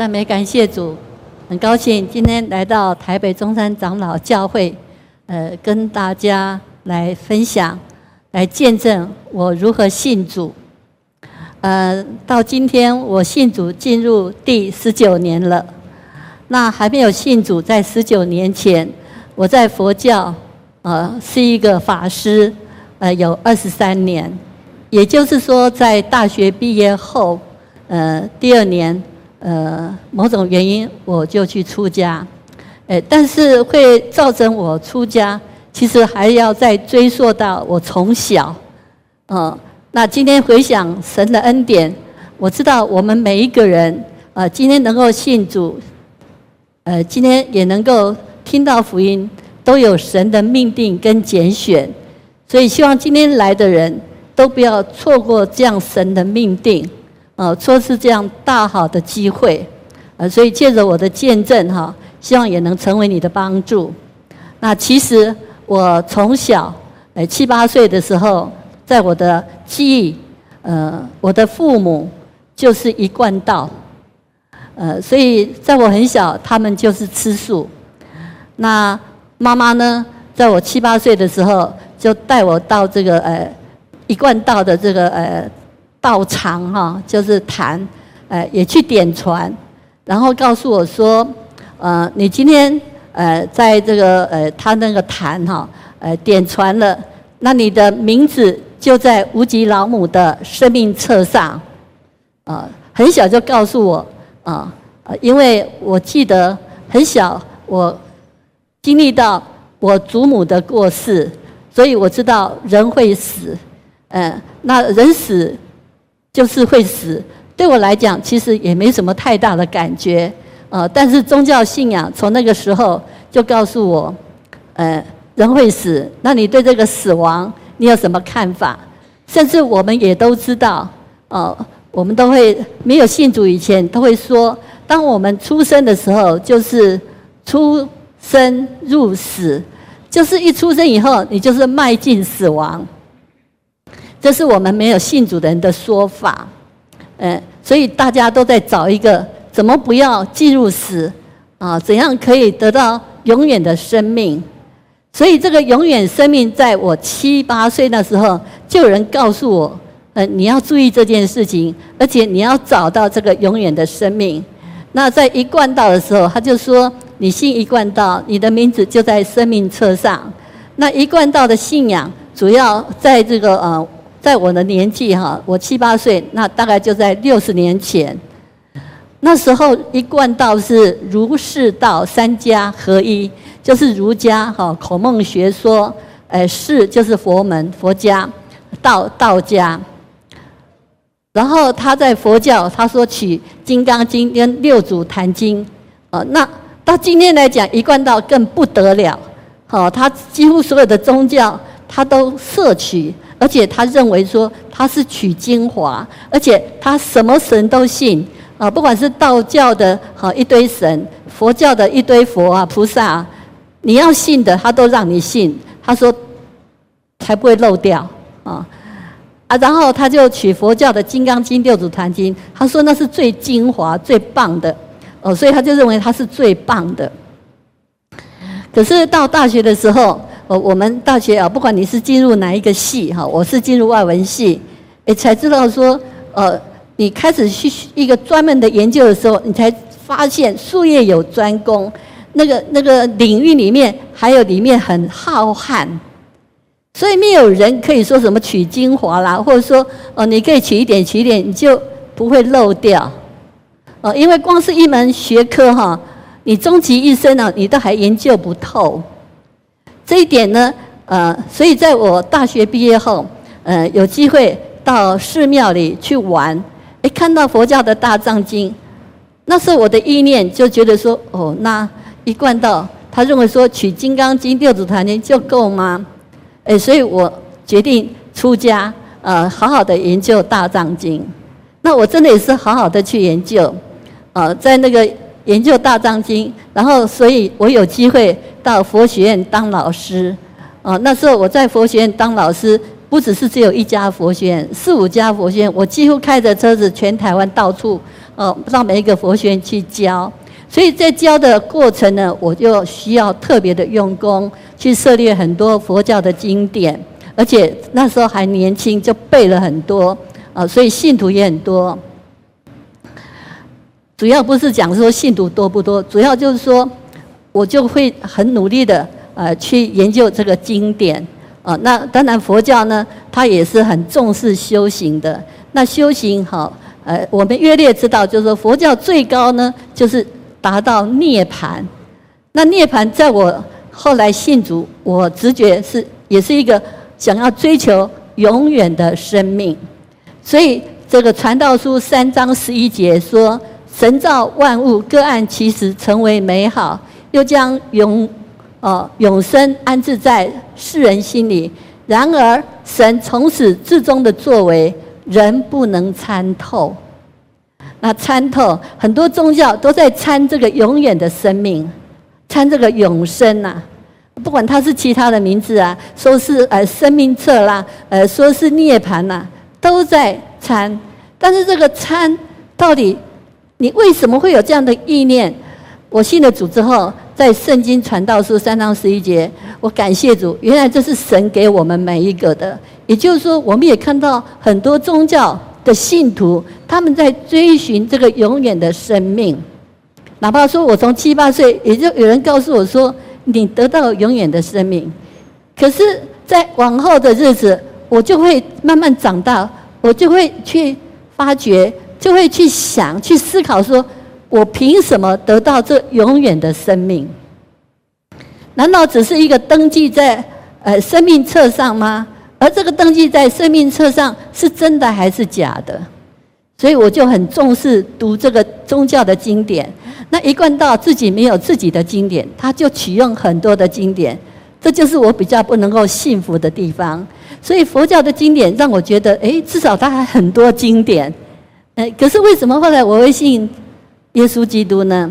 赞美感谢主，很高兴今天来到台北中山长老教会，呃，跟大家来分享，来见证我如何信主。呃，到今天我信主进入第十九年了。那还没有信主，在十九年前，我在佛教，呃，是一个法师，呃，有二十三年，也就是说，在大学毕业后，呃，第二年。呃，某种原因我就去出家，诶，但是会造成我出家，其实还要再追溯到我从小，嗯，那今天回想神的恩典，我知道我们每一个人，呃，今天能够信主，呃，今天也能够听到福音，都有神的命定跟拣选，所以希望今天来的人都不要错过这样神的命定。呃，说是这样大好的机会，呃，所以借着我的见证哈，希望也能成为你的帮助。那其实我从小，呃，七八岁的时候，在我的记忆，呃，我的父母就是一贯道，呃，所以在我很小，他们就是吃素。那妈妈呢，在我七八岁的时候，就带我到这个呃一贯道的这个呃。道场哈，就是坛，呃，也去点传，然后告诉我说，呃，你今天呃，在这个呃，他那个坛哈，呃，点传了，那你的名字就在无极老母的生命册上，啊，很小就告诉我，啊，因为我记得很小，我经历到我祖母的过世，所以我知道人会死，嗯，那人死。就是会死，对我来讲其实也没什么太大的感觉，呃，但是宗教信仰从那个时候就告诉我，呃，人会死，那你对这个死亡你有什么看法？甚至我们也都知道，呃，我们都会没有信主以前都会说，当我们出生的时候就是出生入死，就是一出生以后你就是迈进死亡。这是我们没有信主的人的说法，嗯，所以大家都在找一个怎么不要进入死啊？怎样可以得到永远的生命？所以这个永远生命，在我七八岁那时候，就有人告诉我，呃，你要注意这件事情，而且你要找到这个永远的生命。那在一贯道的时候，他就说，你信一贯道，你的名字就在生命册上。那一贯道的信仰，主要在这个呃。在我的年纪哈，我七八岁，那大概就在六十年前。那时候一贯道是儒释道三家合一，就是儒家哈孔孟学说，诶释就是佛门佛家，道道家。然后他在佛教，他说取《金刚经》跟《六祖坛经》，呃，那到今天来讲，一贯道更不得了，好，他几乎所有的宗教他都摄取。而且他认为说他是取精华，而且他什么神都信啊，不管是道教的哈一堆神，佛教的一堆佛啊菩萨啊，你要信的他都让你信。他说才不会漏掉啊啊！然后他就取佛教的《金刚经》《六祖坛经》，他说那是最精华、最棒的哦，所以他就认为他是最棒的。可是到大学的时候。呃，我们大学啊，不管你是进入哪一个系哈，我是进入外文系，诶，才知道说，呃，你开始去一个专门的研究的时候，你才发现术业有专攻，那个那个领域里面还有里面很浩瀚，所以没有人可以说什么取精华啦，或者说，哦，你可以取一点取一点，你就不会漏掉，哦，因为光是一门学科哈，你终其一生呢，你都还研究不透。这一点呢，呃，所以在我大学毕业后，呃，有机会到寺庙里去玩，诶，看到佛教的大藏经，那时候我的意念就觉得说，哦，那一贯道，他认为说取《金刚经》《六祖坛经》就够吗？诶，所以我决定出家，呃，好好的研究大藏经。那我真的也是好好的去研究，呃，在那个。研究大藏经，然后所以我有机会到佛学院当老师，啊，那时候我在佛学院当老师，不只是只有一家佛学院，四五家佛学院，我几乎开着车子全台湾到处，呃，到每一个佛学院去教。所以在教的过程呢，我就需要特别的用功，去涉猎很多佛教的经典，而且那时候还年轻，就背了很多，啊，所以信徒也很多。主要不是讲说信徒多不多，主要就是说，我就会很努力的呃去研究这个经典，啊，那当然佛教呢，它也是很重视修行的。那修行好，呃，我们约略知道，就是说佛教最高呢，就是。达到涅槃，那涅槃在我后来信主，我直觉是也是一个想要追求永远的生命，所以这个传道书三章十一节说：“神造万物，各按其时成为美好，又将永呃永生安置在世人心里。然而，神从始至终的作为，人不能参透。”那参透很多宗教都在参这个永远的生命，参这个永生呐、不管它是其他的名字啊，说是呃生命册啦，呃说是涅槃呐，都在参。但是这个参到底，你为什么会有这样的意念？我信了主之后，在圣经传道书三章十一节，我感谢主，原来这是神给我们每一个的。也就是说，我们也看到很多宗教。的信徒，他们在追寻这个永远的生命。哪怕说我从七八岁，也就有人告诉我说，你得到永远的生命。可是，在往后的日子，我就会慢慢长大，我就会去发觉，就会去想，去思考，说我凭什么得到这永远的生命？难道只是一个登记在呃生命册上吗？而这个登记在生命册上是真的还是假的？所以我就很重视读这个宗教的经典。那一贯道自己没有自己的经典，他就取用很多的经典，这就是我比较不能够信服的地方。所以佛教的经典让我觉得，诶，至少它还很多经典。可是为什么后来我会信耶稣基督呢？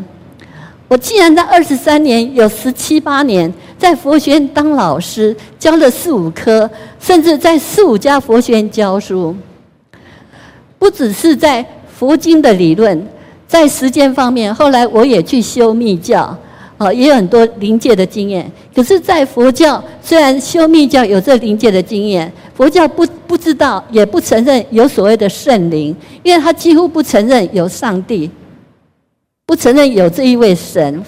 我既然在二十三年有十七八年在佛学院当老师，教了四五科，甚至在四五家佛学院教书，不只是在佛经的理论，在实践方面，后来我也去修密教，啊，也有很多灵界的经验。可是，在佛教，虽然修密教有这灵界的经验，佛教不不知道，也不承认有所谓的圣灵，因为他几乎不承认有上帝。不承认有这一位神，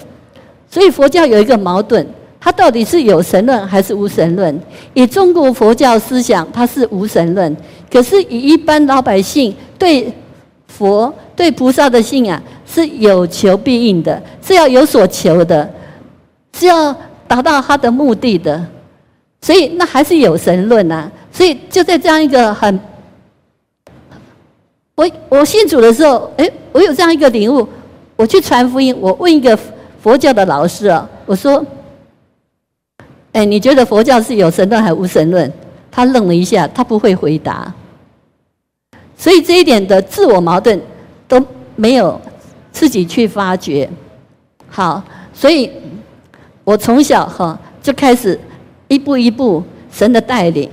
所以佛教有一个矛盾：它到底是有神论还是无神论？以中国佛教思想，它是无神论；可是以一般老百姓对佛、对菩萨的信仰是有求必应的，是要有所求的，是要达到他的目的的。所以那还是有神论啊！所以就在这样一个很……我我信主的时候，诶，我有这样一个领悟。我去传福音，我问一个佛教的老师啊，我说：“哎，你觉得佛教是有神论还是无神论？”他愣了一下，他不会回答。所以这一点的自我矛盾都没有自己去发掘。好，所以我从小哈就开始一步一步神的带领。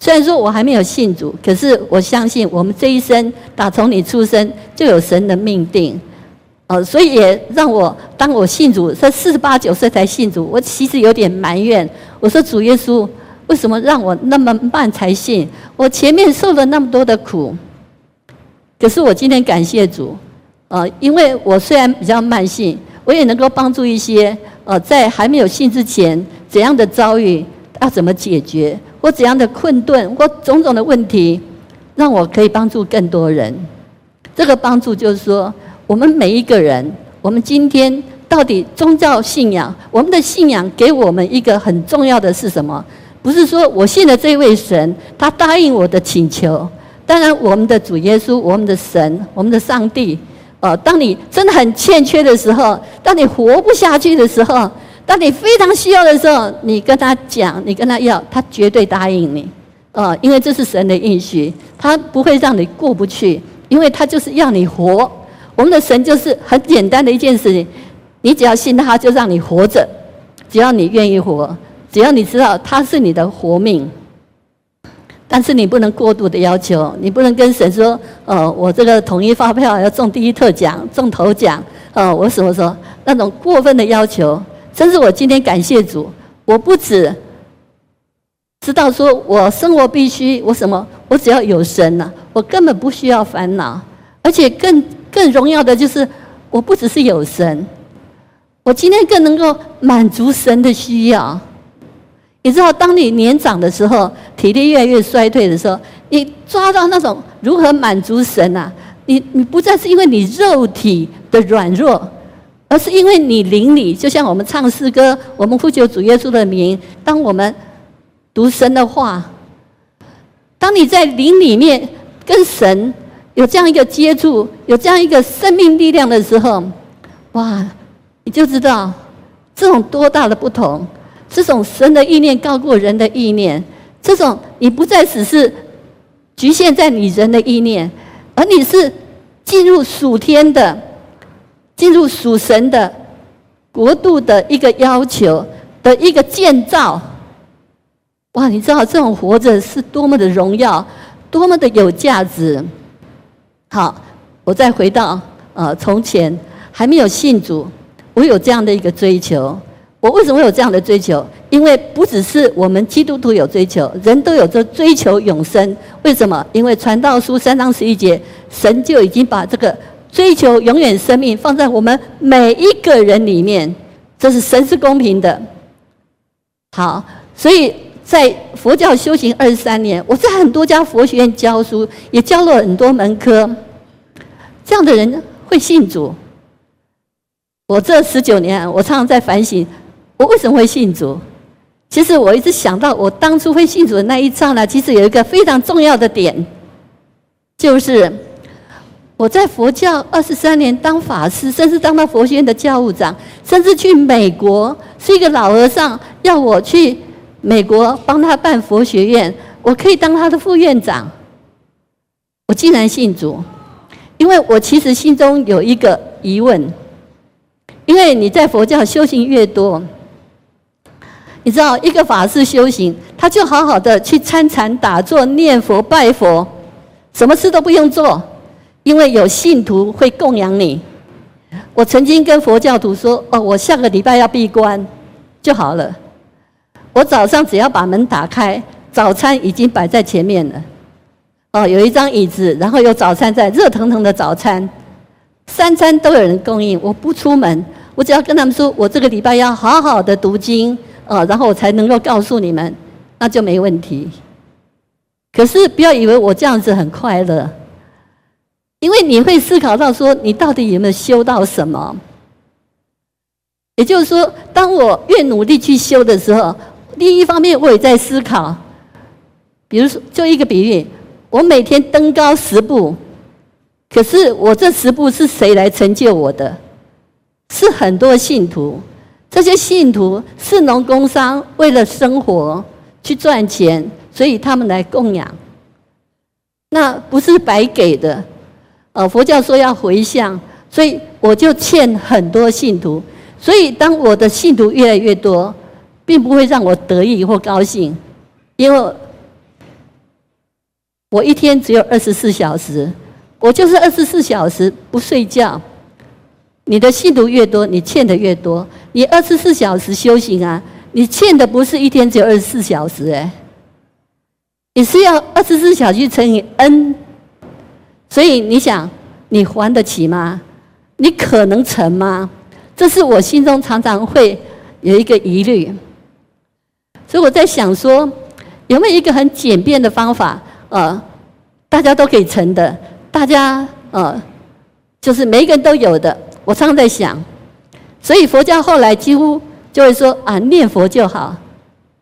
虽然说我还没有信主，可是我相信我们这一生打从你出生就有神的命定。哦，所以也让我当我信主，在四十八九岁才信主，我其实有点埋怨。我说主耶稣，为什么让我那么慢才信？我前面受了那么多的苦，可是我今天感谢主，呃，因为我虽然比较慢信，我也能够帮助一些呃，在还没有信之前怎样的遭遇要怎么解决，或怎样的困顿或种种的问题，让我可以帮助更多人。这个帮助就是说。我们每一个人，我们今天到底宗教信仰，我们的信仰给我们一个很重要的是什么？不是说我信了这位神，他答应我的请求。当然，我们的主耶稣，我们的神，我们的上帝，哦，当你真的很欠缺的时候，当你活不下去的时候，当你非常需要的时候，你跟他讲，你跟他要，他绝对答应你。哦，因为这是神的应许，他不会让你过不去，因为他就是要你活。我们的神就是很简单的一件事情，你只要信他，就让你活着。只要你愿意活，只要你知道他是你的活命。但是你不能过度的要求，你不能跟神说：“呃，我这个统一发票要中第一特奖、中头奖。”呃，我什么说那种过分的要求？甚至我今天感谢主，我不止知道说我生活必须，我什么，我只要有神呐、啊，我根本不需要烦恼。而且更更荣耀的就是，我不只是有神，我今天更能够满足神的需要。你知道，当你年长的时候，体力越来越衰退的时候，你抓到那种如何满足神啊？你你不再是因为你肉体的软弱，而是因为你灵里，就像我们唱诗歌，我们呼求主耶稣的名，当我们读神的话，当你在灵里面跟神有这样一个接触，有这样一个生命力量的时候，哇，你就知道这种多大的不同。这种神的意念高过人的意念，这种你不再只是局限在你人的意念，而你是进入属天的、进入属神的国度的一个要求的一个建造。哇，你知道这种活着是多么的荣耀，多么的有价值。好，我再回到呃从前还没有信主，我有这样的一个追求。我为什么有这样的追求？因为不只是我们基督徒有追求，人都有着追求永生。为什么？因为传道书三章十一节，神就已经把这个追求永远生命放在我们每一个人里面。这是神是公平的。好，所以在佛教修行二十三年，我在很多家佛学院教书，也教了很多门科。这样的人会信主。我这十九年，我常常在反省。我为什么会信主？其实我一直想到，我当初会信主的那一刹那，其实有一个非常重要的点，就是我在佛教二十三年当法师，甚至当到佛学院的教务长，甚至去美国，是一个老和尚要我去美国帮他办佛学院，我可以当他的副院长。我竟然信主，因为我其实心中有一个疑问，因为你在佛教修行越多。你知道，一个法师修行，他就好好的去参禅、打坐、念佛、拜佛，什么事都不用做，因为有信徒会供养你。我曾经跟佛教徒说：“哦，我下个礼拜要闭关，就好了。我早上只要把门打开，早餐已经摆在前面了。哦，有一张椅子，然后有早餐在，热腾腾的早餐，三餐都有人供应。我不出门，我只要跟他们说，我这个礼拜要好好的读经。”哦，然后我才能够告诉你们，那就没问题。可是不要以为我这样子很快乐，因为你会思考到说，你到底有没有修到什么？也就是说，当我越努力去修的时候，另一方面我也在思考。比如说，就一个比喻，我每天登高十步，可是我这十步是谁来成就我的？是很多信徒。这些信徒是农工商，为了生活去赚钱，所以他们来供养。那不是白给的，呃，佛教说要回向，所以我就欠很多信徒。所以当我的信徒越来越多，并不会让我得意或高兴，因为我一天只有二十四小时，我就是二十四小时不睡觉。你的信徒越多，你欠的越多。你二十四小时修行啊，你欠的不是一天只有二十四小时哎，你是要二十四小时乘以 n，所以你想，你还得起吗？你可能成吗？这是我心中常常会有一个疑虑。所以我在想说，有没有一个很简便的方法，呃，大家都可以成的，大家呃，就是每一个人都有的。我常常在想，所以佛教后来几乎就会说啊，念佛就好。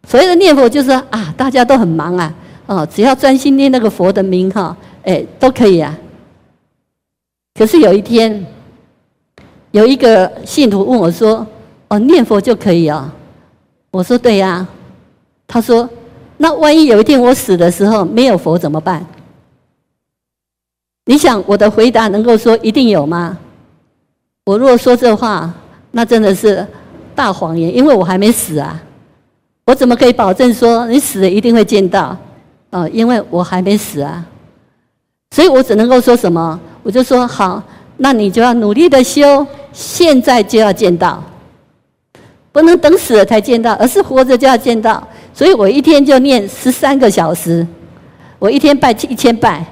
所谓的念佛，就是啊，大家都很忙啊，哦，只要专心念那个佛的名哈，哎，都可以啊。可是有一天，有一个信徒问我说：“哦，念佛就可以啊？”我说：“对呀。”他说：“那万一有一天我死的时候没有佛怎么办？”你想我的回答能够说一定有吗？我如果说这话，那真的是大谎言，因为我还没死啊！我怎么可以保证说你死了一定会见到？呃，因为我还没死啊，所以我只能够说什么，我就说好，那你就要努力的修，现在就要见到，不能等死了才见到，而是活着就要见到。所以我一天就念十三个小时，我一天拜一千拜，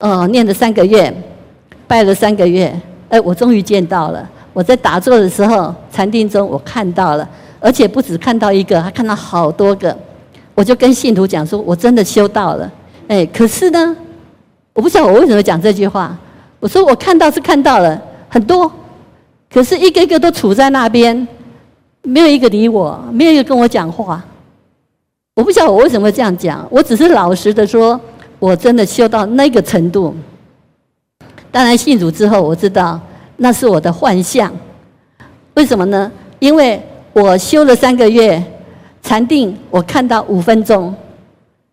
哦，念了三个月，拜了三个月，哎，我终于见到了。我在打坐的时候，禅定中我看到了，而且不止看到一个，还看到好多个。我就跟信徒讲说，我真的修到了。哎，可是呢，我不晓得我为什么讲这句话。我说我看到是看到了很多，可是一个个都杵在那边，没有一个理我，没有一个跟我讲话。我不晓得我为什么这样讲，我只是老实的说，我真的修到那个程度。当然信主之后，我知道。那是我的幻象，为什么呢？因为我修了三个月禅定，我看到五分钟。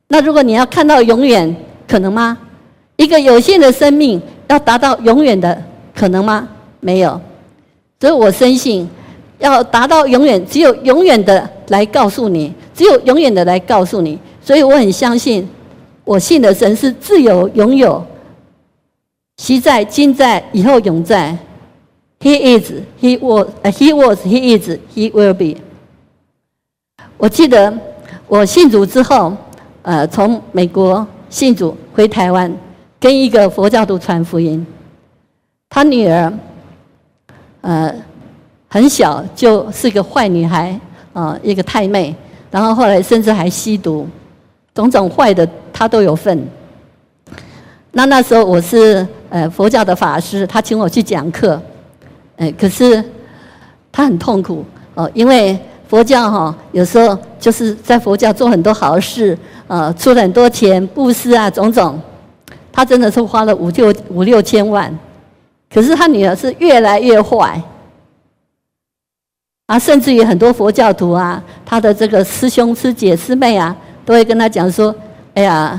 那如果你要看到永远，可能吗？一个有限的生命要达到永远的可能吗？没有。所以我深信，要达到永远，只有永远的来告诉你，只有永远的来告诉你。所以我很相信，我信的神是自有永有，昔在、今在、以后永在。He is, he was, he was, he is, he will be。我记得我信主之后，呃，从美国信主回台湾，跟一个佛教徒传福音。他女儿，呃，很小就是个坏女孩，啊、呃，一个太妹，然后后来甚至还吸毒，种种坏的她都有份。那那时候我是呃佛教的法师，他请我去讲课。哎，可是他很痛苦哦，因为佛教哈，有时候就是在佛教做很多好事，呃，出了很多钱布施啊，种种，他真的是花了五六五六千万。可是他女儿是越来越坏，啊，甚至于很多佛教徒啊，他的这个师兄师姐师妹啊，都会跟他讲说：“哎呀，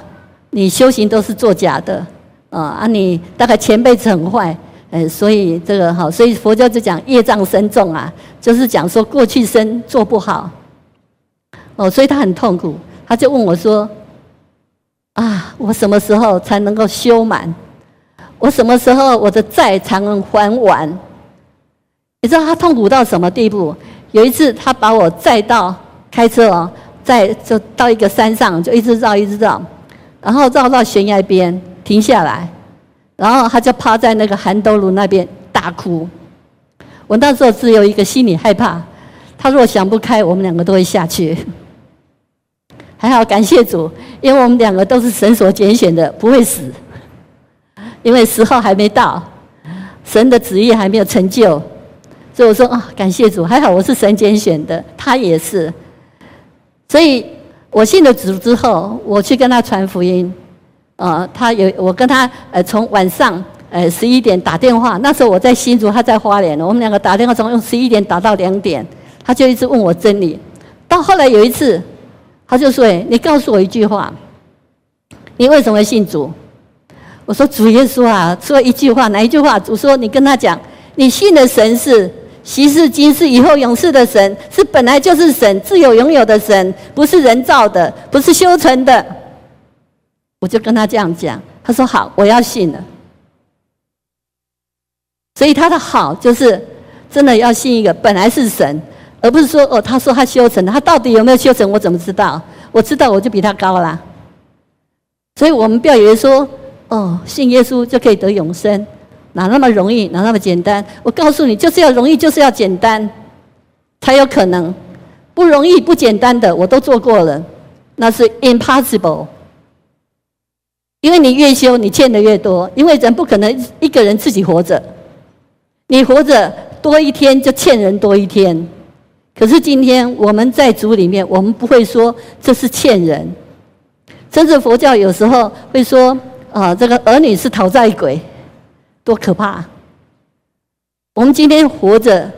你修行都是作假的，啊啊，你大概前辈子很坏。”哎，所以这个哈，所以佛教就讲业障深重啊，就是讲说过去生做不好，哦，所以他很痛苦，他就问我说：“啊，我什么时候才能够修满？我什么时候我的债才能还完？”你知道他痛苦到什么地步？有一次他把我载到开车哦，载就到一个山上，就一直绕一直绕，然后绕到悬崖边停下来。然后他就趴在那个涵兜路那边大哭。我那时候只有一个心里害怕，他若想不开，我们两个都会下去。还好感谢主，因为我们两个都是神所拣选的，不会死。因为时候还没到，神的旨意还没有成就，所以我说啊，感谢主，还好我是神拣选的，他也是。所以我信了主之后，我去跟他传福音。呃，他有我跟他呃，从晚上呃十一点打电话，那时候我在新竹，他在花莲，我们两个打电话从用十一点打到两点，他就一直问我真理。到后来有一次，他就说：“哎，你告诉我一句话，你为什么会信主？”我说：“主耶稣啊，说一句话，哪一句话？”主说：“你跟他讲，你信的神是昔世今世以后永世的神，是本来就是神，自有永有的神，不是人造的，不是修成的。”我就跟他这样讲，他说好，我要信了。所以他的好就是真的要信一个本来是神，而不是说哦，他说他修成了，他到底有没有修成？我怎么知道？我知道我就比他高啦。所以我们不要以为说哦，信耶稣就可以得永生，哪那么容易，哪那么简单？我告诉你，就是要容易，就是要简单，才有可能。不容易、不简单的，我都做过了，那是 impossible。因为你越修，你欠的越多。因为人不可能一个人自己活着，你活着多一天就欠人多一天。可是今天我们在主里面，我们不会说这是欠人。甚至佛教有时候会说啊，这个儿女是讨债鬼，多可怕！我们今天活着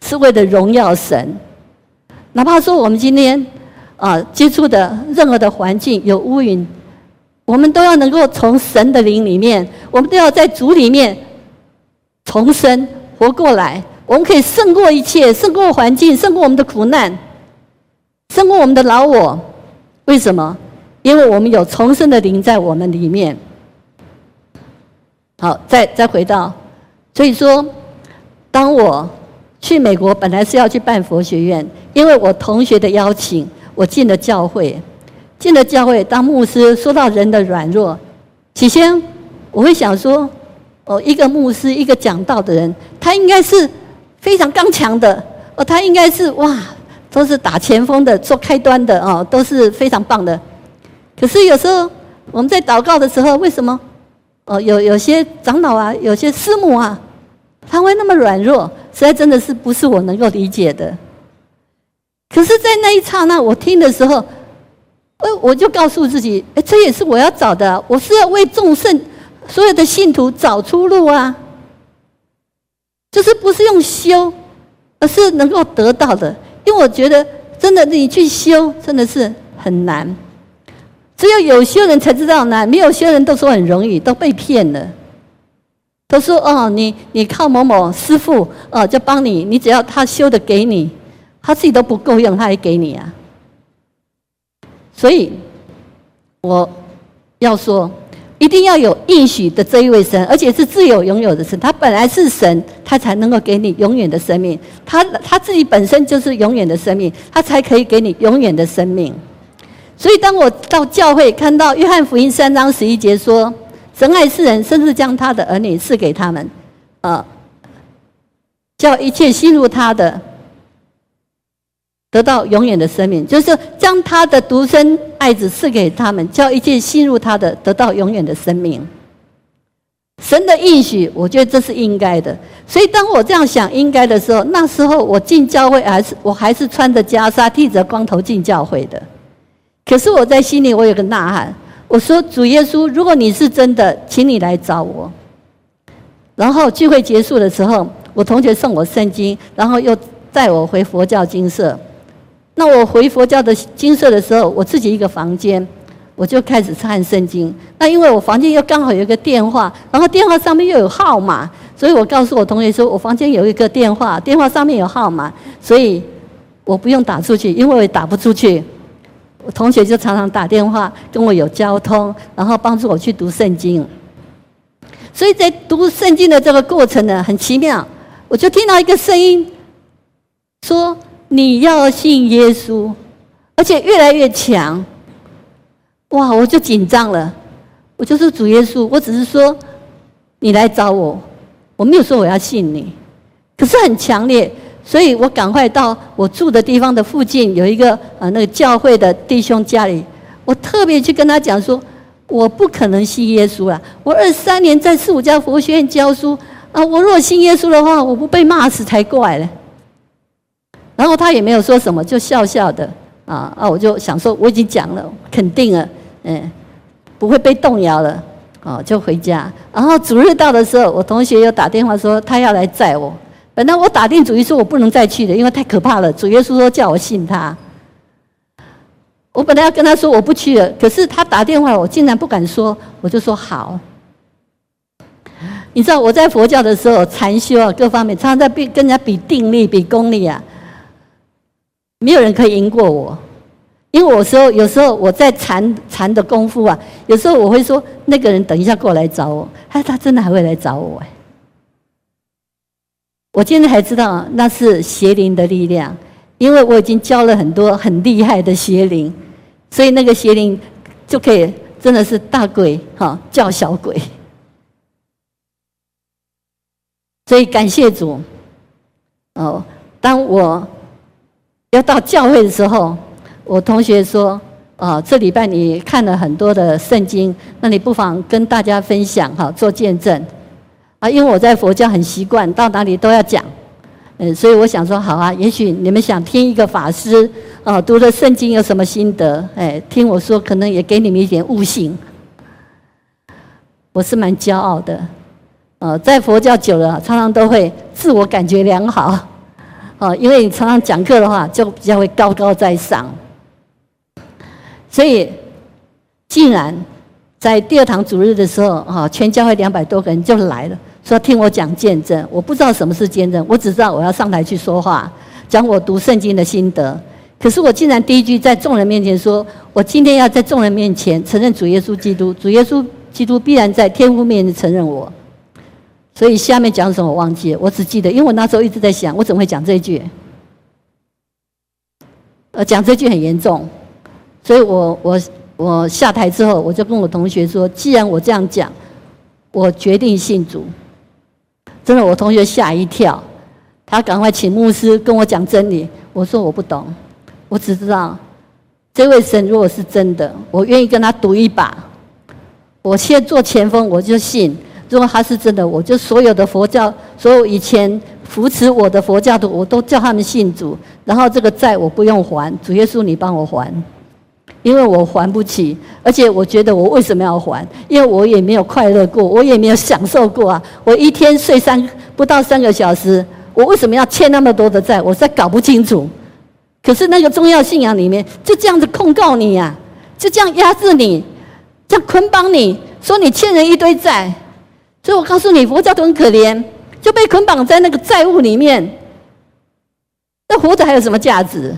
是为了荣耀神，哪怕说我们今天啊接触的任何的环境有乌云。我们都要能够从神的灵里面，我们都要在主里面重生活过来。我们可以胜过一切，胜过环境，胜过我们的苦难，胜过我们的老我。为什么？因为我们有重生的灵在我们里面。好，再再回到，所以说，当我去美国，本来是要去办佛学院，因为我同学的邀请，我进了教会。进了教会当牧师，说到人的软弱，起先我会想说，哦，一个牧师，一个讲道的人，他应该是非常刚强的，哦，他应该是哇，都是打前锋的，做开端的哦，都是非常棒的。可是有时候我们在祷告的时候，为什么哦，有有些长老啊，有些师母啊，他会那么软弱，实在真的是不是我能够理解的。可是，在那一刹那，我听的时候。我就告诉自己，哎，这也是我要找的。我是要为众圣所有的信徒找出路啊，就是不是用修，而是能够得到的。因为我觉得，真的你去修，真的是很难。只有有修人才知道难，没有修人都说很容易，都被骗了。都说哦，你你靠某某师傅哦，就帮你，你只要他修的给你，他自己都不够用，他还给你啊。所以，我要说，一定要有应许的这一位神，而且是自有永有的神。他本来是神，他才能够给你永远的生命。他他自己本身就是永远的生命，他才可以给你永远的生命。所以，当我到教会看到约翰福音三章十一节说：“神爱世人，甚至将他的儿女赐给他们，啊，叫一切信入他的。”得到永远的生命，就是将他的独生爱子赐给他们，叫一切信入他的得到永远的生命。神的应许，我觉得这是应该的。所以当我这样想应该的时候，那时候我进教会还是我还是穿着袈裟、剃着光头进教会的。可是我在心里我有个呐喊，我说：“主耶稣，如果你是真的，请你来找我。”然后聚会结束的时候，我同学送我圣经，然后又带我回佛教精舍。那我回佛教的精舍的时候，我自己一个房间，我就开始看圣经。那因为我房间又刚好有一个电话，然后电话上面又有号码，所以我告诉我同学说，我房间有一个电话，电话上面有号码，所以我不用打出去，因为我也打不出去。我同学就常常打电话跟我有交通，然后帮助我去读圣经。所以在读圣经的这个过程呢，很奇妙，我就听到一个声音说。你要信耶稣，而且越来越强。哇！我就紧张了。我就是主耶稣，我只是说你来找我，我没有说我要信你。可是很强烈，所以我赶快到我住的地方的附近有一个呃那个教会的弟兄家里，我特别去跟他讲说，我不可能信耶稣了。我二三年在四五家佛学院教书啊，我若信耶稣的话，我不被骂死才怪了。然后他也没有说什么，就笑笑的啊啊！我就想说，我已经讲了，肯定了，嗯，不会被动摇了，哦，就回家。然后主日到的时候，我同学又打电话说他要来载我。本来我打定主意说我不能再去的，因为太可怕了。主耶稣说叫我信他。我本来要跟他说我不去了，可是他打电话，我竟然不敢说，我就说好。你知道我在佛教的时候，禅修啊，各方面常常在比跟人家比定力、比功力啊。没有人可以赢过我，因为我说有时候我在禅禅的功夫啊，有时候我会说那个人等一下过来找我，哎，他真的还会来找我哎。我今天才知道那是邪灵的力量，因为我已经教了很多很厉害的邪灵，所以那个邪灵就可以真的是大鬼哈叫小鬼，所以感谢主哦，当我。要到教会的时候，我同学说：“啊，这礼拜你看了很多的圣经，那你不妨跟大家分享哈，做见证。”啊，因为我在佛教很习惯，到哪里都要讲，嗯，所以我想说，好啊，也许你们想听一个法师啊读了圣经有什么心得？哎，听我说，可能也给你们一点悟性。我是蛮骄傲的，呃，在佛教久了，常常都会自我感觉良好。哦，因为你常常讲课的话，就比较会高高在上。所以，竟然在第二堂主日的时候，哈，全教会两百多个人就来了，说听我讲见证。我不知道什么是见证，我只知道我要上台去说话，讲我读圣经的心得。可是我竟然第一句在众人面前说，我今天要在众人面前承认主耶稣基督，主耶稣基督必然在天父面前承认我。所以下面讲什么我忘记了，我只记得，因为我那时候一直在想，我怎么会讲这一句？呃，讲这句很严重，所以我我我下台之后，我就跟我同学说，既然我这样讲，我决定信主。真的，我同学吓一跳，他赶快请牧师跟我讲真理。我说我不懂，我只知道这位神如果是真的，我愿意跟他赌一把。我先做前锋，我就信。如果他是真的，我就所有的佛教，所有以前扶持我的佛教徒，我都叫他们信主。然后这个债我不用还，主耶稣你帮我还，因为我还不起。而且我觉得我为什么要还？因为我也没有快乐过，我也没有享受过啊。我一天睡三不到三个小时，我为什么要欠那么多的债？我实在搞不清楚。可是那个宗教信仰里面就这样子控告你呀、啊，就这样压制你，这样捆绑你，说你欠人一堆债。所以我告诉你，佛教都很可怜，就被捆绑在那个债务里面。那活着还有什么价值？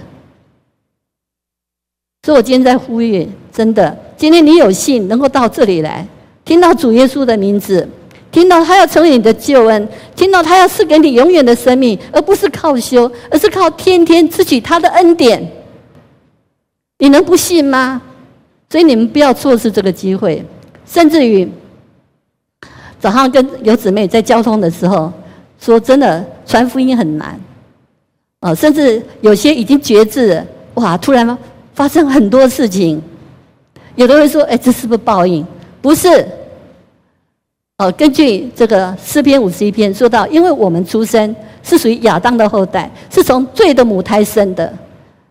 所以我今天在呼吁，真的，今天你有幸能够到这里来，听到主耶稣的名字，听到他要成为你的救恩，听到他要赐给你永远的生命，而不是靠修，而是靠天天支取他的恩典。你能不信吗？所以你们不要错失这个机会，甚至于。早上跟有姊妹在交通的时候说：“真的传福音很难，啊，甚至有些已经绝志，哇，突然发生很多事情。有的会说：‘哎，这是不是报应？’不是。哦，根据这个诗篇五十一篇说到，因为我们出生是属于亚当的后代，是从罪的母胎生的。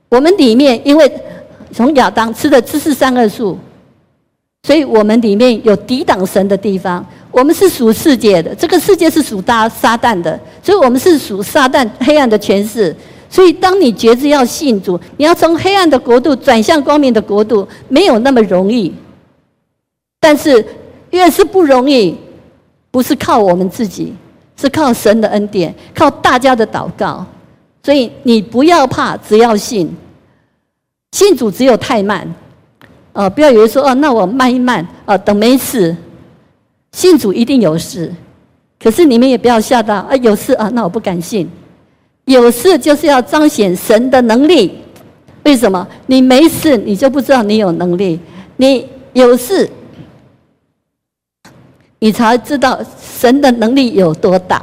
我们里面因为从亚当吃的知识三恶树，所以我们里面有抵挡神的地方。”我们是属世界的，这个世界是属大撒旦的，所以我们是属撒旦黑暗的权势。所以，当你决志要信主，你要从黑暗的国度转向光明的国度，没有那么容易。但是，越是不容易，不是靠我们自己，是靠神的恩典，靠大家的祷告。所以，你不要怕，只要信。信主只有太慢，哦，不要以为说哦，那我慢一慢，哦，等没事。信主一定有事，可是你们也不要吓到啊！有事啊，那我不敢信。有事就是要彰显神的能力。为什么？你没事，你就不知道你有能力；你有事，你才知道神的能力有多大。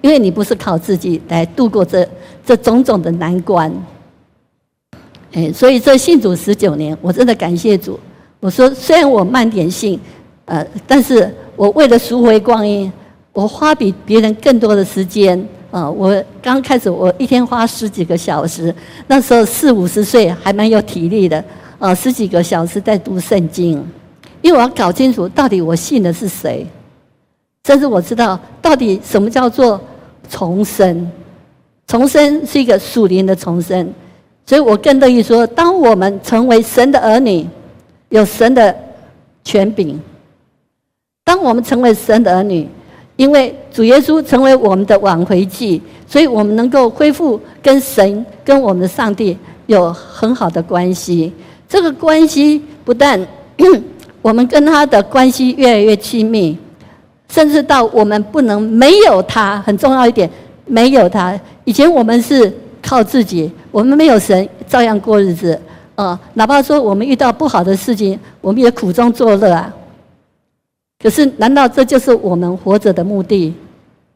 因为你不是靠自己来度过这这种种的难关。哎，所以这信主十九年，我真的感谢主。我说，虽然我慢点信。呃，但是我为了赎回光阴，我花比别人更多的时间。啊、我刚开始我一天花十几个小时，那时候四五十岁还蛮有体力的。啊、呃，十几个小时在读圣经，因为我要搞清楚到底我信的是谁，甚至我知道到底什么叫做重生。重生是一个属灵的重生，所以我更乐意说，当我们成为神的儿女，有神的权柄。当我们成为神的儿女，因为主耶稣成为我们的挽回祭，所以我们能够恢复跟神、跟我们的上帝有很好的关系。这个关系不但 我们跟他的关系越来越亲密，甚至到我们不能没有他。很重要一点，没有他。以前我们是靠自己，我们没有神，照样过日子。啊，哪怕说我们遇到不好的事情，我们也苦中作乐啊。可是，难道这就是我们活着的目的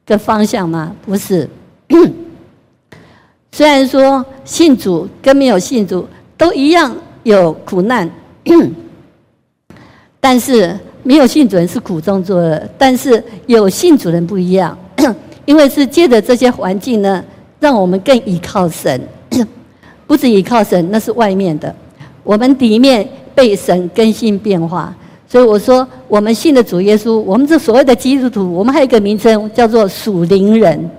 跟方向吗？不是。虽然说信主跟没有信主都一样有苦难，但是没有信主人是苦中作乐，但是有信主人不一样，因为是借着这些环境呢，让我们更依靠神，不止依靠神，那是外面的，我们里面被神更新变化。所以我说，我们信的主耶稣，我们这所谓的基督徒，我们还有一个名称叫做属灵人，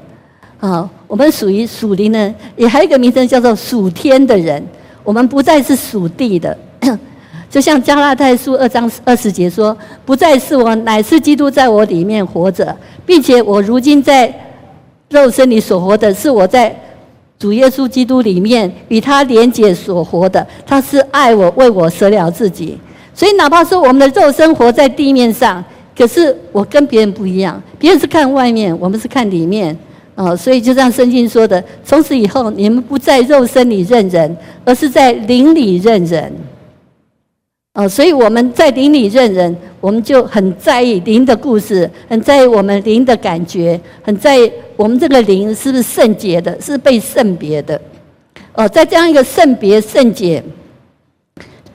啊，我们属于属灵人，也还有一个名称叫做属天的人，我们不再是属地的。就像加拉太书二章二十节说：“不再是我，乃是基督在我里面活着，并且我如今在肉身里所活的，是我在主耶稣基督里面与他连结所活的，他是爱我，为我舍了自己。所以，哪怕说我们的肉身活在地面上，可是我跟别人不一样，别人是看外面，我们是看里面。哦，所以就像圣经说的，从此以后你们不在肉身里认人，而是在灵里认人。哦，所以我们在灵里认人，我们就很在意灵的故事，很在意我们灵的感觉，很在意我们这个灵是不是圣洁的，是被圣别的。哦，在这样一个圣别圣洁。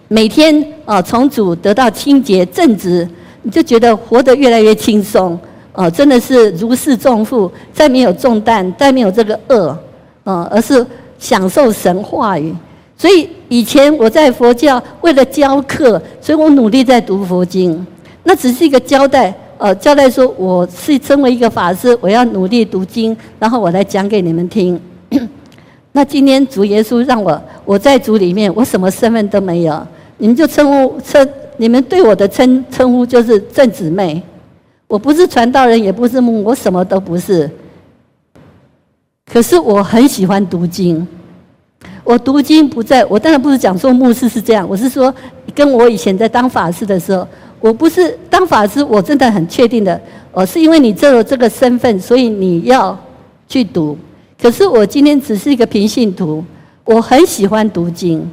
每天啊，从主得到清洁正直，你就觉得活得越来越轻松哦，真的是如释重负，再没有重担，再没有这个恶，哦，而是享受神话语。所以以前我在佛教为了教课，所以我努力在读佛经，那只是一个交代，呃，交代说我是身为一个法师，我要努力读经，然后我来讲给你们听。那今天主耶稣让我我在主里面，我什么身份都没有。你们就称呼称，你们对我的称称呼就是正姊妹。我不是传道人，也不是牧，我什么都不是。可是我很喜欢读经。我读经不在，我当然不是讲说牧师是这样，我是说跟我以前在当法师的时候，我不是当法师，我真的很确定的，哦，是因为你这有这个身份，所以你要去读。可是我今天只是一个平信徒，我很喜欢读经。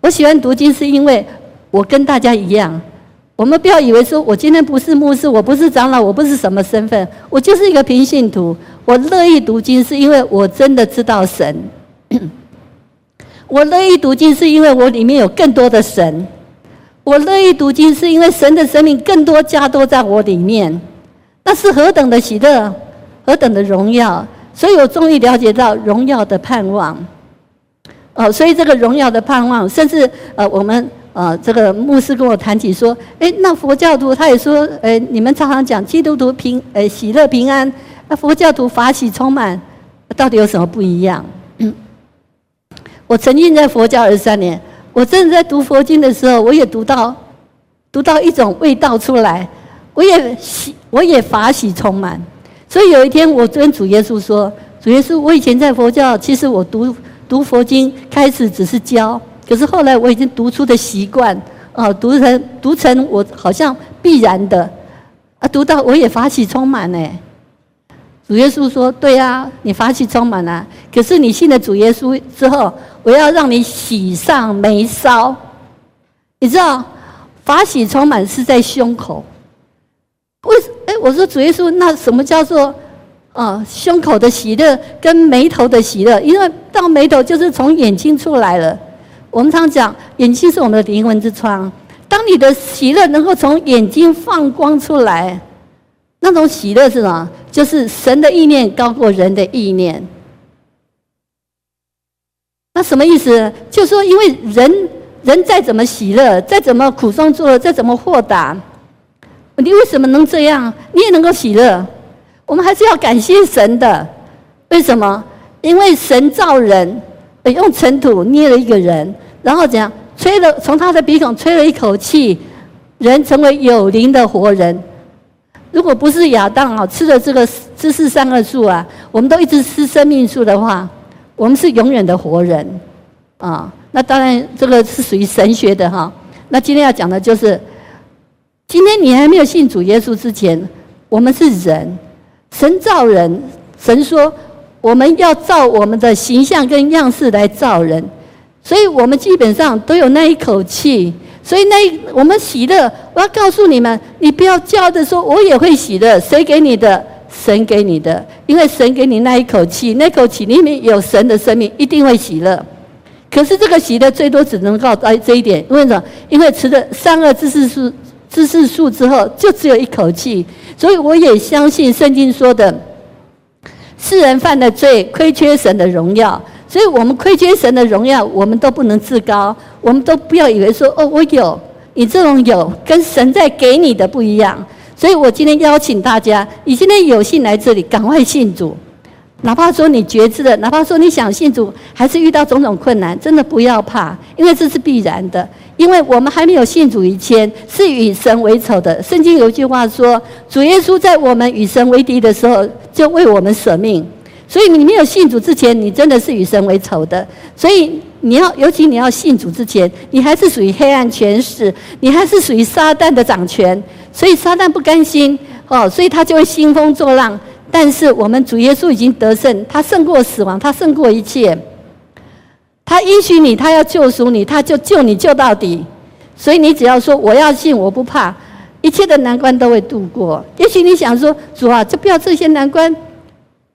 我喜欢读经，是因为我跟大家一样。我们不要以为说我今天不是牧师，我不是长老，我不是什么身份，我就是一个平信徒。我乐意读经，是因为我真的知道神。我乐意读经，是因为我里面有更多的神。我乐意读经，是因为神的生命更多加多在我里面。那是何等的喜乐，何等的荣耀！所以我终于了解到荣耀的盼望。哦，所以这个荣耀的盼望，甚至呃，我们呃，这个牧师跟我谈起说，诶，那佛教徒他也说，诶，你们常常讲基督徒平，诶，喜乐平安，那佛教徒法喜充满，到底有什么不一样？我曾经在佛教二十三年，我真的在读佛经的时候，我也读到，读到一种味道出来，我也喜，我也法喜充满。所以有一天，我跟主耶稣说，主耶稣，我以前在佛教，其实我读。读佛经开始只是教，可是后来我已经读出的习惯，啊，读成读成我好像必然的，啊，读到我也法喜充满呢。主耶稣说：“对啊，你法喜充满了。可是你信了主耶稣之后，我要让你喜上眉梢。你知道，法喜充满是在胸口。为什？哎，我说主耶稣，那什么叫做？”啊，胸口的喜乐跟眉头的喜乐，因为到眉头就是从眼睛出来了。我们常讲，眼睛是我们的灵魂之窗。当你的喜乐能够从眼睛放光出来，那种喜乐是什么？就是神的意念高过人的意念。那什么意思？就是说，因为人人再怎么喜乐，再怎么苦中作乐，再怎么豁达，你为什么能这样？你也能够喜乐？我们还是要感谢神的，为什么？因为神造人，用尘土捏了一个人，然后怎样？吹了从他的鼻孔吹了一口气，人成为有灵的活人。如果不是亚当啊吃了这个知识善恶树啊，我们都一直吃生命树的话，我们是永远的活人啊。那当然，这个是属于神学的哈。那今天要讲的就是，今天你还没有信主耶稣之前，我们是人。神造人，神说我们要照我们的形象跟样式来造人，所以我们基本上都有那一口气，所以那我们喜乐。我要告诉你们，你不要叫着说，我也会喜乐。谁给你的？神给你的，因为神给你那一口气，那口气里面有神的生命，一定会喜乐。可是这个喜乐最多只能告哎这一点，为什么？因为吃了三恶知识树知识树之后，就只有一口气。所以我也相信圣经说的，世人犯的罪，亏缺神的荣耀。所以我们亏缺神的荣耀，我们都不能自高，我们都不要以为说哦，我有，你这种有跟神在给你的不一样。所以我今天邀请大家，你今天有幸来这里，赶快信主。哪怕说你觉知了，哪怕说你想信主，还是遇到种种困难，真的不要怕，因为这是必然的。因为我们还没有信主以前，是与神为仇的。圣经有一句话说：“主耶稣在我们与神为敌的时候，就为我们舍命。”所以你没有信主之前，你真的是与神为仇的。所以你要，尤其你要信主之前，你还是属于黑暗权势，你还是属于撒旦的掌权。所以撒旦不甘心哦，所以他就会兴风作浪。但是我们主耶稣已经得胜，他胜过死亡，他胜过一切。他应许你，他要救赎你，他就救你救到底。所以你只要说我要信，我不怕，一切的难关都会度过。也许你想说主啊，就不要这些难关。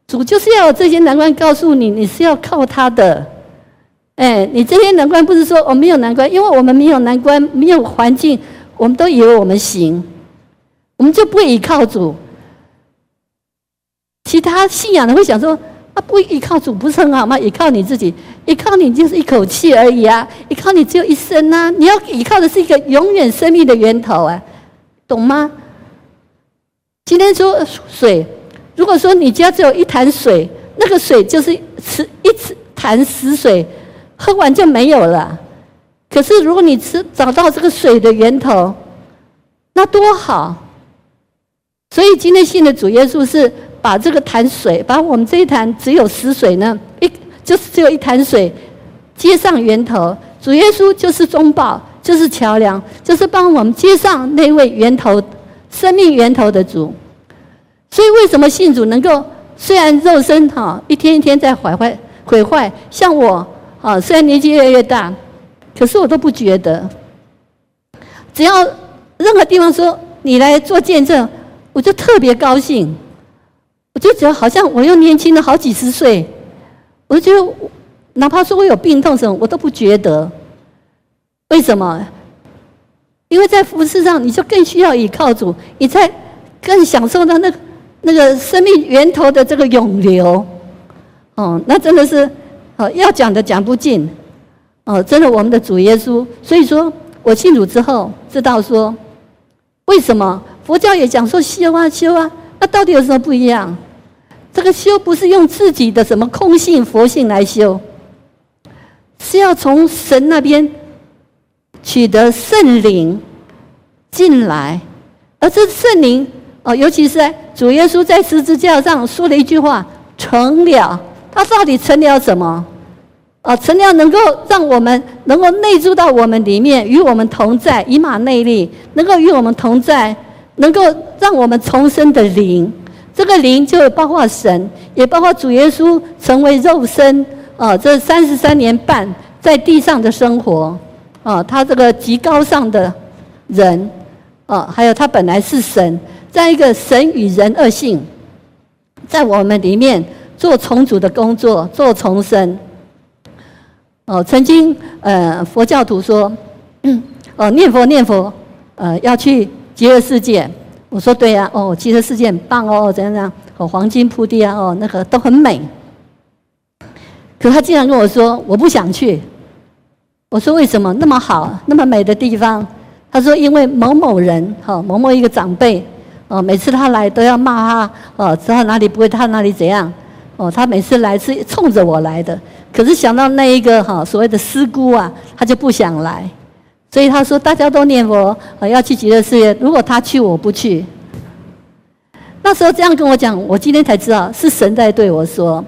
主就是要有这些难关告诉你，你是要靠他的。哎，你这些难关不是说我没有难关，因为我们没有难关，没有环境，我们都以为我们行，我们就不依靠主。其他信仰的会想说。啊，不依靠主不是很好吗？依靠你自己，依靠你就是一口气而已啊！依靠你只有一生啊！你要依靠的是一个永远生命的源头啊，懂吗？今天说水，如果说你家只有一潭水，那个水就是死一池潭死水，喝完就没有了。可是如果你吃找到这个水的源头，那多好！所以今天信的主耶稣是。把这个潭水，把我们这一潭只有死水呢，一就是只有一潭水，接上源头。主耶稣就是中保，就是桥梁，就是帮我们接上那位源头、生命源头的主。所以为什么信主能够虽然肉身哈一天一天在毁坏毁坏，像我啊虽然年纪越来越大，可是我都不觉得。只要任何地方说你来做见证，我就特别高兴。我就觉得好像我又年轻了好几十岁，我就觉得哪怕说我有病痛什么，我都不觉得。为什么？因为在服饰上，你就更需要依靠主，你才更享受到那那个生命源头的这个涌流。哦，那真的是要讲的讲不尽。哦，真的，我们的主耶稣。所以说我信主之后，知道说为什么佛教也讲说修啊修啊。那到底有什么不一样？这个修不是用自己的什么空性、佛性来修，是要从神那边取得圣灵进来，而这圣灵哦，尤其是主耶稣在十字架上说了一句话：“成了。”他到底成了什么？哦，成了能够让我们能够内住到我们里面，与我们同在，以马内利，能够与我们同在。能够让我们重生的灵，这个灵就包括神，也包括主耶稣成为肉身啊！这三十三年半在地上的生活啊，他这个极高尚的人啊，还有他本来是神，在一个神与人二性，在我们里面做重组的工作，做重生。哦，曾经呃佛教徒说，哦念佛念佛，呃要去。极乐世界，我说对呀、啊，哦，极乐世界很棒哦，怎样怎样，哦，黄金铺地啊，哦，那个都很美。可他竟然跟我说，我不想去。我说为什么那么好，那么美的地方？他说因为某某人，哈，某某一个长辈，哦，每次他来都要骂他，哦，知道哪里不会，他哪里怎样，哦，他每次来是冲着我来的。可是想到那一个哈所谓的师姑啊，他就不想来。所以他说：“大家都念佛，要去极乐世界。如果他去，我不去。”那时候这样跟我讲，我今天才知道是神在对我说：“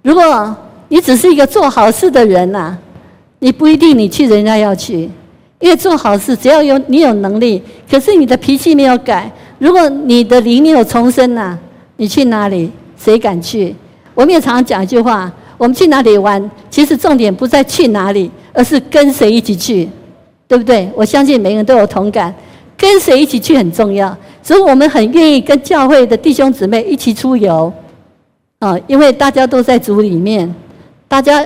如果你只是一个做好事的人呐，你不一定你去，人家要去，因为做好事只要有你有能力，可是你的脾气没有改，如果你的灵没有重生呐，你去哪里，谁敢去？我们也常常讲一句话：我们去哪里玩，其实重点不在去哪里，而是跟谁一起去。”对不对？我相信每个人都有同感，跟谁一起去很重要。所以我们很愿意跟教会的弟兄姊妹一起出游，啊，因为大家都在主里面，大家，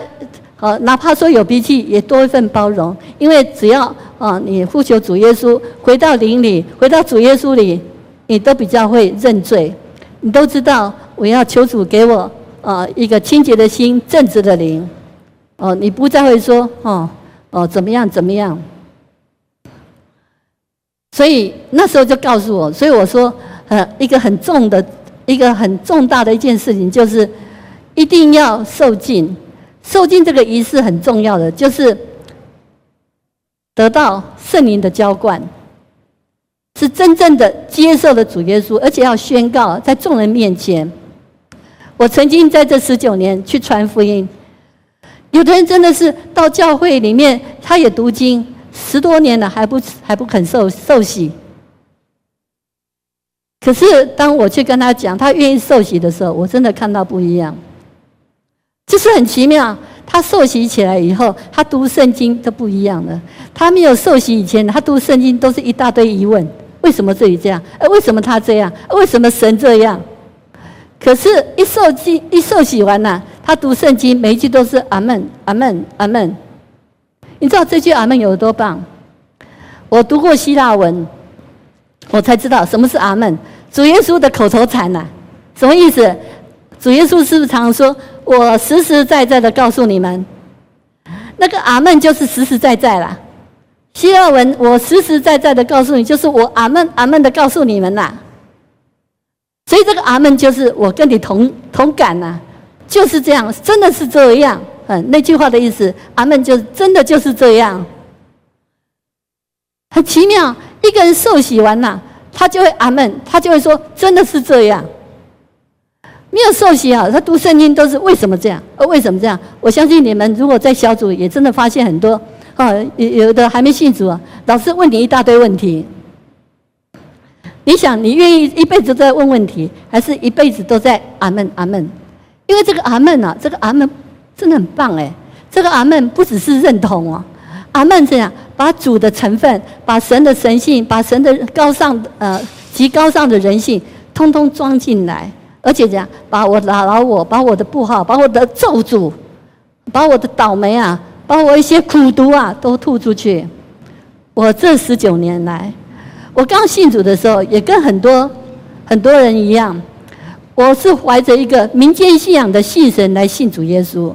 啊，哪怕说有脾气，也多一份包容。因为只要啊，你呼求主耶稣，回到灵里，回到主耶稣里，你都比较会认罪。你都知道，我要求主给我啊一个清洁的心，正直的灵。哦，你不再会说哦哦怎么样怎么样。所以那时候就告诉我，所以我说，呃，一个很重的，一个很重大的一件事情，就是一定要受浸。受浸这个仪式很重要的，就是得到圣灵的浇灌，是真正的接受了主耶稣，而且要宣告在众人面前。我曾经在这十九年去传福音，有的人真的是到教会里面，他也读经十多年了，还不还不肯受受洗。可是当我去跟他讲，他愿意受洗的时候，我真的看到不一样，就是很奇妙。他受洗起来以后，他读圣经都不一样了。他没有受洗以前，他读圣经都是一大堆疑问：为什么这里这样？呃，为什么他这样？为什么神这样？可是，一受洗一受洗完了，他读圣经每一句都是阿门，阿门，阿门。你知道这句阿门有多棒？我读过希腊文，我才知道什么是阿门。主耶稣的口头禅呐，什么意思？主耶稣是不是常说？我实实在在的告诉你们，那个阿门就是实实在在啦。希腊文，我实实在在的告诉你，就是我阿门阿门的告诉你们呐。所以这个阿门就是我跟你同同感呐，就是这样，真的是这样。嗯，那句话的意思，阿门就真的就是这样，很奇妙。一个人受洗完了，他就会阿门，他就会说，真的是这样。没有受洗啊，他读圣经都是为什么这样？呃，为什么这样？我相信你们如果在小组也真的发现很多啊，有有的还没信主啊，老师问你一大堆问题。你想，你愿意一辈子都在问问题，还是一辈子都在阿门阿门？因为这个阿门啊，这个阿门真的很棒哎！这个阿门不只是认同哦，阿门这样把主的成分、把神的神性、把神的高尚呃极高尚的人性，通通装进来。而且这样，把我打扰我，把我的不好，把我的咒诅，把我的倒霉啊，把我一些苦毒啊，都吐出去。我这十九年来，我刚信主的时候，也跟很多很多人一样，我是怀着一个民间信仰的信神来信主耶稣，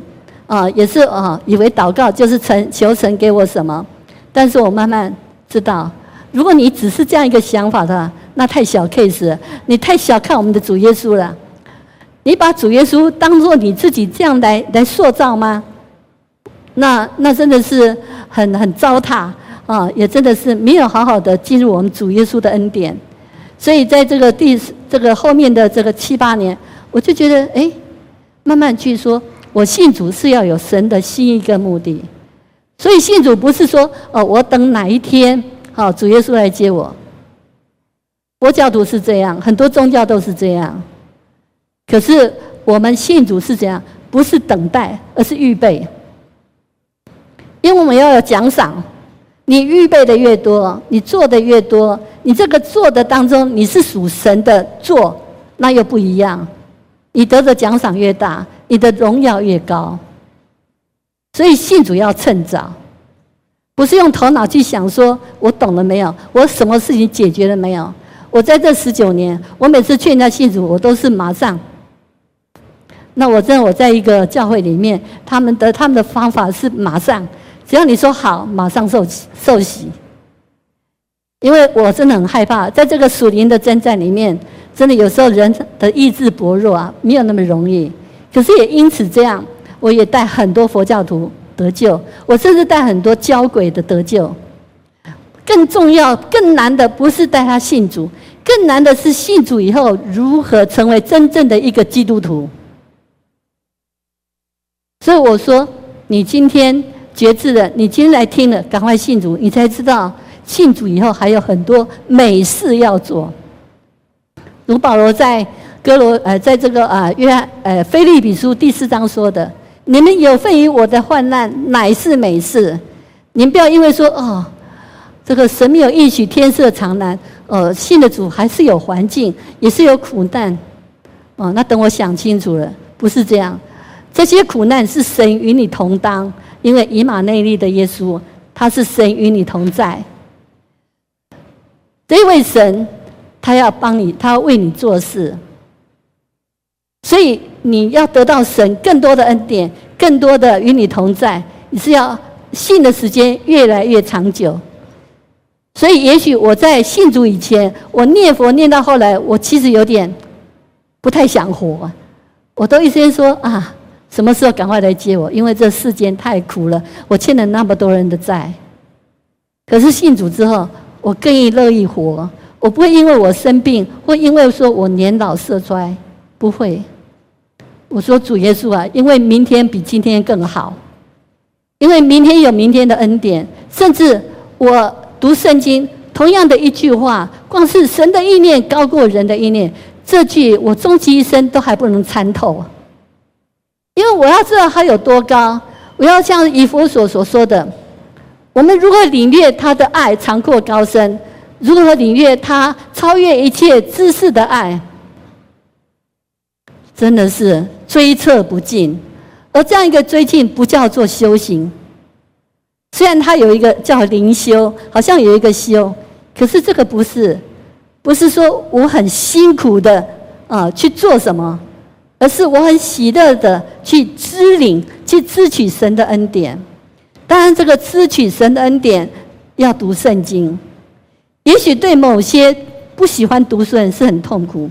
啊，也是啊，以为祷告就是神求神给我什么，但是我慢慢知道，如果你只是这样一个想法的。那太小 case，你太小看我们的主耶稣了。你把主耶稣当做你自己这样来来塑造吗？那那真的是很很糟蹋啊！也真的是没有好好的进入我们主耶稣的恩典。所以在这个第这个后面的这个七八年，我就觉得哎，慢慢去说，我信主是要有神的心意跟目的。所以信主不是说哦，我等哪一天好主耶稣来接我。佛教徒是这样，很多宗教都是这样。可是我们信主是怎样，不是等待，而是预备。因为我们要有奖赏，你预备的越多，你做的越多，你这个做的当中，你是属神的做，那又不一样。你得的奖赏越大，你的荣耀越高。所以信主要趁早，不是用头脑去想说，我懂了没有？我什么事情解决了没有？我在这十九年，我每次劝人家信主，我都是马上。那我在我在一个教会里面，他们的他们的方法是马上，只要你说好，马上受受洗。因为我真的很害怕，在这个属灵的征战里面，真的有时候人的意志薄弱啊，没有那么容易。可是也因此这样，我也带很多佛教徒得救，我甚至带很多交鬼的得救。更重要、更难的不是带他信主，更难的是信主以后如何成为真正的一个基督徒。所以我说，你今天决志了，你今天来听了，赶快信主，你才知道信主以后还有很多美事要做。如保罗在哥罗呃，在这个啊约翰呃腓利比书第四章说的：“你们有份于我的患难，乃是美事。”你们不要因为说哦。这个神没有应许天色长蓝，呃，信的主还是有环境，也是有苦难，哦，那等我想清楚了，不是这样，这些苦难是神与你同当，因为以马内利的耶稣，他是神与你同在，这位神，他要帮你，他要为你做事，所以你要得到神更多的恩典，更多的与你同在，你是要信的时间越来越长久。所以，也许我在信主以前，我念佛念到后来，我其实有点不太想活，我都一直说啊，什么时候赶快来接我？因为这世间太苦了，我欠了那么多人的债。可是信主之后，我更易乐意活，我不会因为我生病，或因为说我年老色衰，不会，我说主耶稣啊，因为明天比今天更好，因为明天有明天的恩典，甚至我读圣经，同样的一句话，光是神的意念高过人的意念，这句我终其一生都还不能参透。因为我要知道他有多高，我要像以弗所所说的，我们如何领略他的爱长阔高深，如何领略他超越一切知识的爱，真的是追测不尽。而这样一个追进，不叫做修行。虽然他有一个叫灵修，好像有一个修，可是这个不是，不是说我很辛苦的啊去做什么。而是我很喜乐的去支领、去支取神的恩典。当然，这个支取神的恩典要读圣经。也许对某些不喜欢读书人是很痛苦。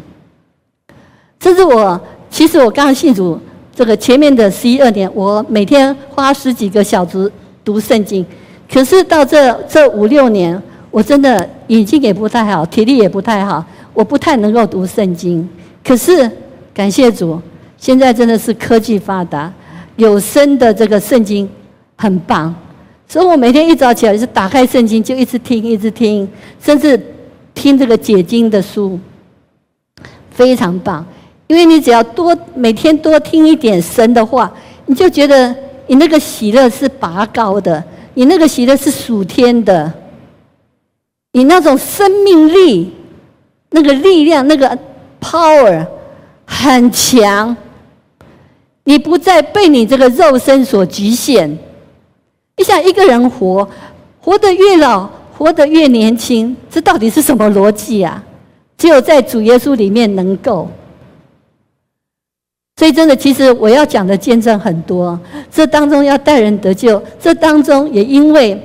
这是我，其实我刚信主这个前面的十一二年，我每天花十几个小时读圣经。可是到这这五六年，我真的眼睛也不太好，体力也不太好，我不太能够读圣经。可是。感谢主，现在真的是科技发达，有声的这个圣经很棒，所以我每天一早起来就是打开圣经，就一直听，一直听，甚至听这个解经的书，非常棒。因为你只要多每天多听一点神的话，你就觉得你那个喜乐是拔高的，你那个喜乐是属天的，你那种生命力、那个力量、那个 power。很强，你不再被你这个肉身所局限。你想一个人活，活得越老，活得越年轻，这到底是什么逻辑啊？只有在主耶稣里面能够。所以真的，其实我要讲的见证很多，这当中要带人得救，这当中也因为，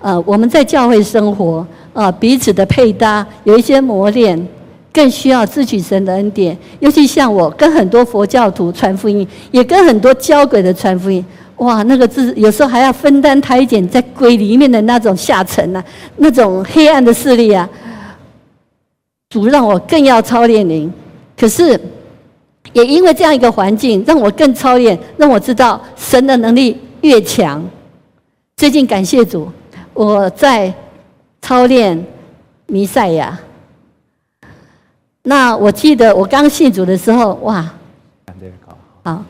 呃，我们在教会生活，呃，彼此的配搭有一些磨练。更需要自取神的恩典，尤其像我跟很多佛教徒传福音，也跟很多教鬼的传福音。哇，那个字有时候还要分担他一点在鬼里面的那种下沉啊，那种黑暗的势力啊。主让我更要操练灵，可是也因为这样一个环境，让我更操练，让我知道神的能力越强。最近感谢主，我在操练弥赛亚。那我记得我刚信主的时候，哇，好，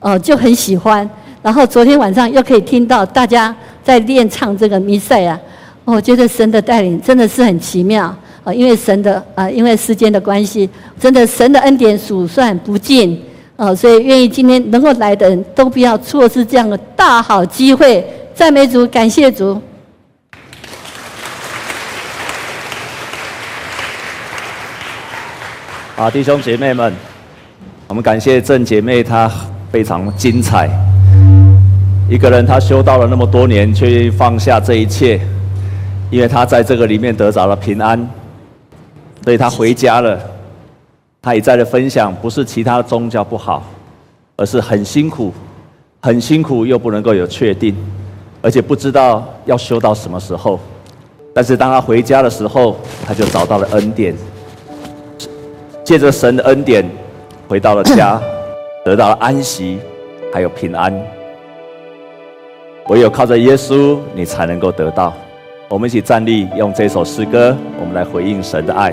哦，就很喜欢。然后昨天晚上又可以听到大家在练唱这个弥赛亚，我觉得神的带领真的是很奇妙啊！因为神的啊，因为时间的关系，真的神的恩典数算不尽啊，所以愿意今天能够来的人都不要错失这样的大好机会。赞美主，感谢主。好，弟兄姐妹们，我们感谢郑姐妹，她非常精彩。一个人，她修道了那么多年，却放下这一切，因为她在这个里面得着了平安，所以她回家了。她一再的分享，不是其他宗教不好，而是很辛苦，很辛苦又不能够有确定，而且不知道要修到什么时候。但是当她回家的时候，她就找到了恩典。借着神的恩典，回到了家，得到了安息，还有平安。唯有靠着耶稣，你才能够得到。我们一起站立，用这首诗歌，我们来回应神的爱。